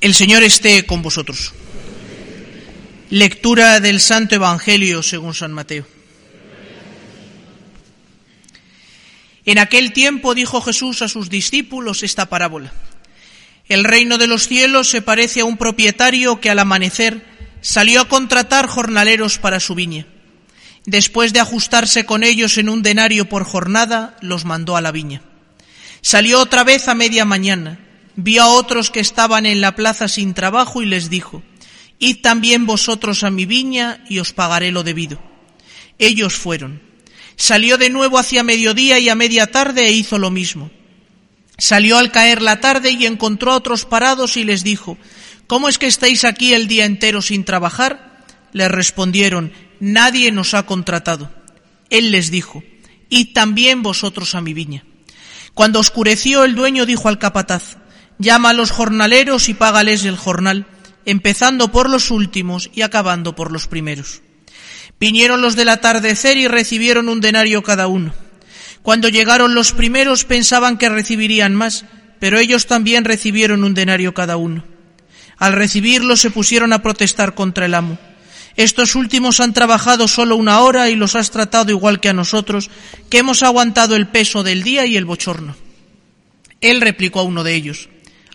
El Señor esté con vosotros. Lectura del Santo Evangelio según San Mateo. En aquel tiempo dijo Jesús a sus discípulos esta parábola. El reino de los cielos se parece a un propietario que al amanecer salió a contratar jornaleros para su viña. Después de ajustarse con ellos en un denario por jornada, los mandó a la viña. Salió otra vez a media mañana vio a otros que estaban en la plaza sin trabajo y les dijo, Id también vosotros a mi viña y os pagaré lo debido. Ellos fueron. Salió de nuevo hacia mediodía y a media tarde e hizo lo mismo. Salió al caer la tarde y encontró a otros parados y les dijo, ¿Cómo es que estáis aquí el día entero sin trabajar? Le respondieron, Nadie nos ha contratado. Él les dijo, Id también vosotros a mi viña. Cuando oscureció el dueño dijo al capataz, Llama a los jornaleros y págales el jornal, empezando por los últimos y acabando por los primeros. Vinieron los del atardecer y recibieron un denario cada uno. Cuando llegaron los primeros pensaban que recibirían más, pero ellos también recibieron un denario cada uno. Al recibirlo se pusieron a protestar contra el amo. Estos últimos han trabajado solo una hora y los has tratado igual que a nosotros, que hemos aguantado el peso del día y el bochorno. Él replicó a uno de ellos,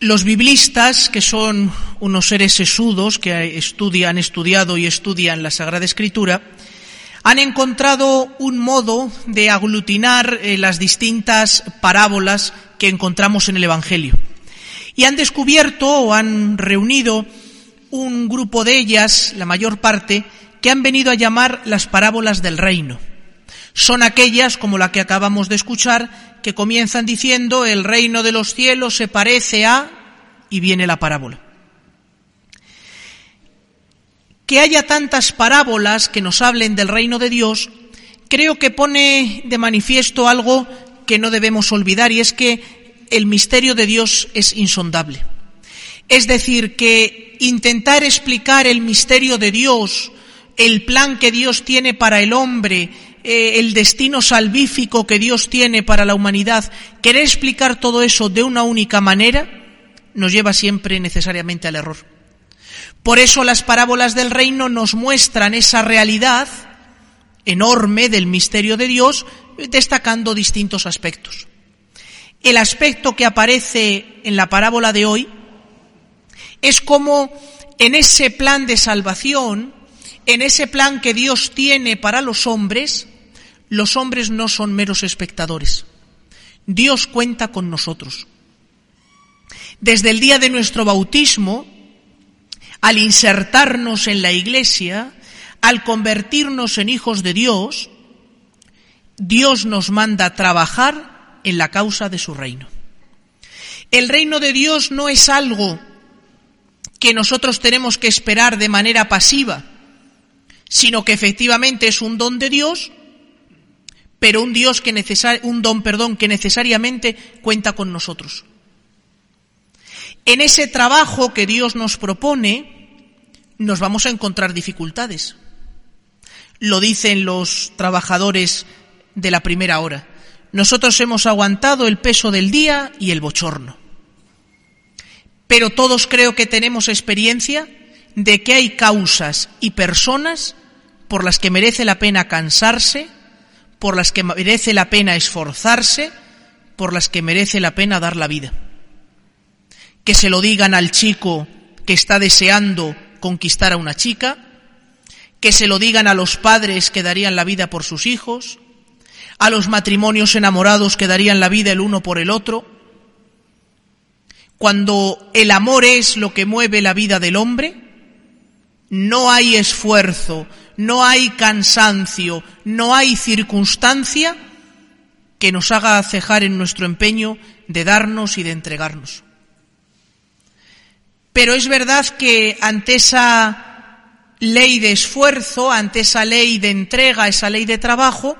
Los biblistas, que son unos seres sesudos que estudian, han estudiado y estudian la Sagrada Escritura, han encontrado un modo de aglutinar eh, las distintas parábolas que encontramos en el Evangelio. Y han descubierto o han reunido un grupo de ellas, la mayor parte, que han venido a llamar las parábolas del reino. Son aquellas, como la que acabamos de escuchar, que comienzan diciendo el reino de los cielos se parece a y viene la parábola. Que haya tantas parábolas que nos hablen del reino de Dios, creo que pone de manifiesto algo que no debemos olvidar y es que el misterio de Dios es insondable. Es decir, que intentar explicar el misterio de Dios, el plan que Dios tiene para el hombre, eh, el destino salvífico que Dios tiene para la humanidad, querer explicar todo eso de una única manera, nos lleva siempre necesariamente al error. Por eso las parábolas del reino nos muestran esa realidad enorme del misterio de Dios, destacando distintos aspectos. El aspecto que aparece en la parábola de hoy es como en ese plan de salvación, en ese plan que Dios tiene para los hombres, los hombres no son meros espectadores. Dios cuenta con nosotros. Desde el día de nuestro bautismo, al insertarnos en la iglesia, al convertirnos en hijos de Dios, Dios nos manda trabajar en la causa de su reino. El reino de Dios no es algo que nosotros tenemos que esperar de manera pasiva, sino que efectivamente es un don de Dios, pero un Dios que un don, perdón, que necesariamente cuenta con nosotros. En ese trabajo que Dios nos propone, nos vamos a encontrar dificultades. Lo dicen los trabajadores de la primera hora. Nosotros hemos aguantado el peso del día y el bochorno. Pero todos creo que tenemos experiencia de que hay causas y personas por las que merece la pena cansarse, por las que merece la pena esforzarse, por las que merece la pena dar la vida. Que se lo digan al chico que está deseando conquistar a una chica, que se lo digan a los padres que darían la vida por sus hijos, a los matrimonios enamorados que darían la vida el uno por el otro. Cuando el amor es lo que mueve la vida del hombre, no hay esfuerzo, no hay cansancio, no hay circunstancia que nos haga cejar en nuestro empeño de darnos y de entregarnos. pero es verdad que ante esa ley de esfuerzo, ante esa ley de entrega, esa ley de trabajo,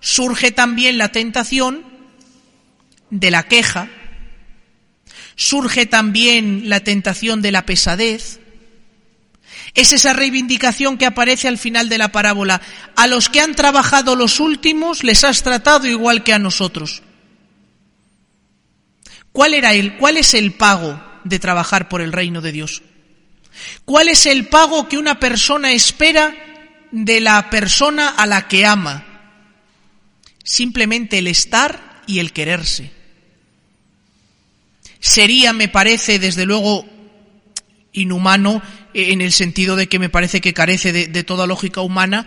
surge también la tentación de la queja, surge también la tentación de la pesadez, es esa reivindicación que aparece al final de la parábola. A los que han trabajado los últimos les has tratado igual que a nosotros. ¿Cuál era el, cuál es el pago de trabajar por el reino de Dios? ¿Cuál es el pago que una persona espera de la persona a la que ama? Simplemente el estar y el quererse. Sería, me parece, desde luego, inhumano en el sentido de que me parece que carece de, toda lógica humana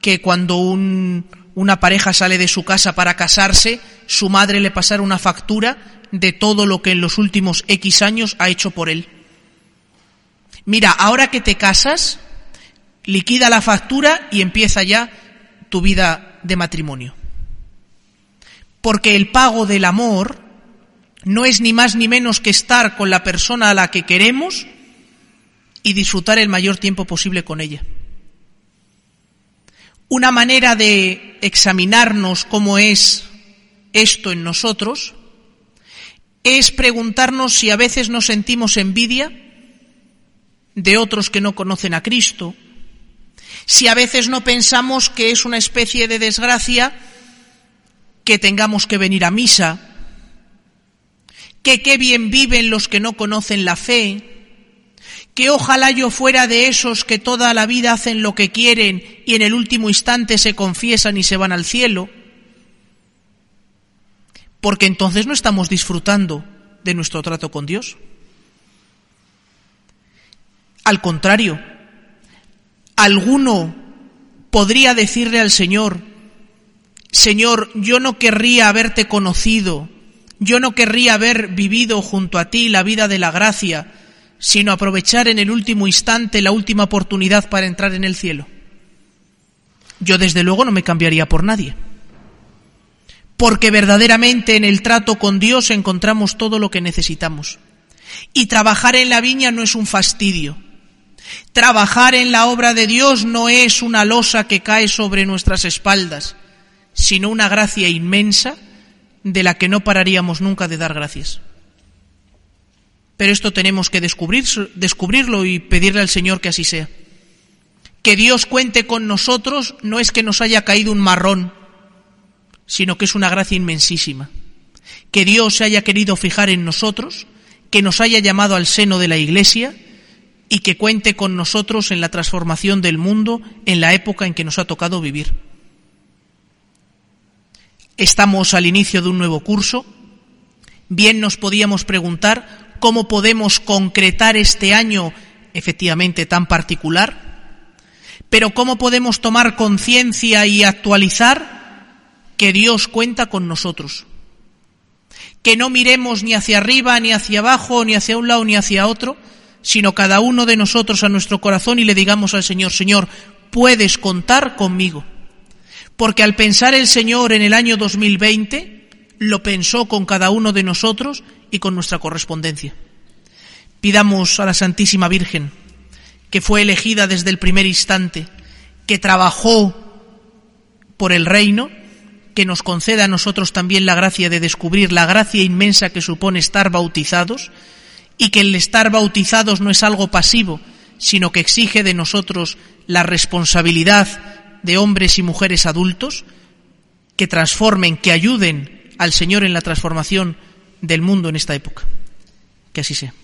que cuando una pareja sale de su casa para casarse, su madre le pasara una factura de todo lo que en los últimos X años ha hecho por él. Mira, ahora que te casas, liquida la factura y empieza ya tu vida de matrimonio. Porque el pago del amor no es ni más ni menos que estar con la persona a la que queremos y disfrutar el mayor tiempo posible con ella. Una manera de examinarnos cómo es esto en nosotros es preguntarnos si a veces nos sentimos envidia de otros que no conocen a Cristo, si a veces no pensamos que es una especie de desgracia que tengamos que venir a misa, que qué bien viven los que no conocen la fe, que ojalá yo fuera de esos que toda la vida hacen lo que quieren y en el último instante se confiesan y se van al cielo, porque entonces no estamos disfrutando de nuestro trato con Dios. Al contrario, alguno podría decirle al Señor, Señor, yo no querría haberte conocido, yo no querría haber vivido junto a ti la vida de la gracia, sino aprovechar en el último instante la última oportunidad para entrar en el cielo. Yo desde luego no me cambiaría por nadie, porque verdaderamente en el trato con Dios encontramos todo lo que necesitamos. Y trabajar en la viña no es un fastidio. Trabajar en la obra de Dios no es una losa que cae sobre nuestras espaldas, sino una gracia inmensa de la que no pararíamos nunca de dar gracias. Pero esto tenemos que descubrir, descubrirlo y pedirle al Señor que así sea. Que Dios cuente con nosotros no es que nos haya caído un marrón, sino que es una gracia inmensísima. Que Dios se haya querido fijar en nosotros, que nos haya llamado al seno de la Iglesia y que cuente con nosotros en la transformación del mundo en la época en que nos ha tocado vivir. Estamos al inicio de un nuevo curso. Bien nos podíamos preguntar cómo podemos concretar este año efectivamente tan particular, pero cómo podemos tomar conciencia y actualizar que Dios cuenta con nosotros. Que no miremos ni hacia arriba, ni hacia abajo, ni hacia un lado, ni hacia otro, sino cada uno de nosotros a nuestro corazón y le digamos al Señor, Señor, puedes contar conmigo. Porque al pensar el Señor en el año 2020, lo pensó con cada uno de nosotros y con nuestra correspondencia. Pidamos a la Santísima Virgen, que fue elegida desde el primer instante, que trabajó por el reino, que nos conceda a nosotros también la gracia de descubrir la gracia inmensa que supone estar bautizados y que el estar bautizados no es algo pasivo, sino que exige de nosotros la responsabilidad de hombres y mujeres adultos que transformen, que ayuden al Señor en la transformación del mundo en esta época. Que así sea.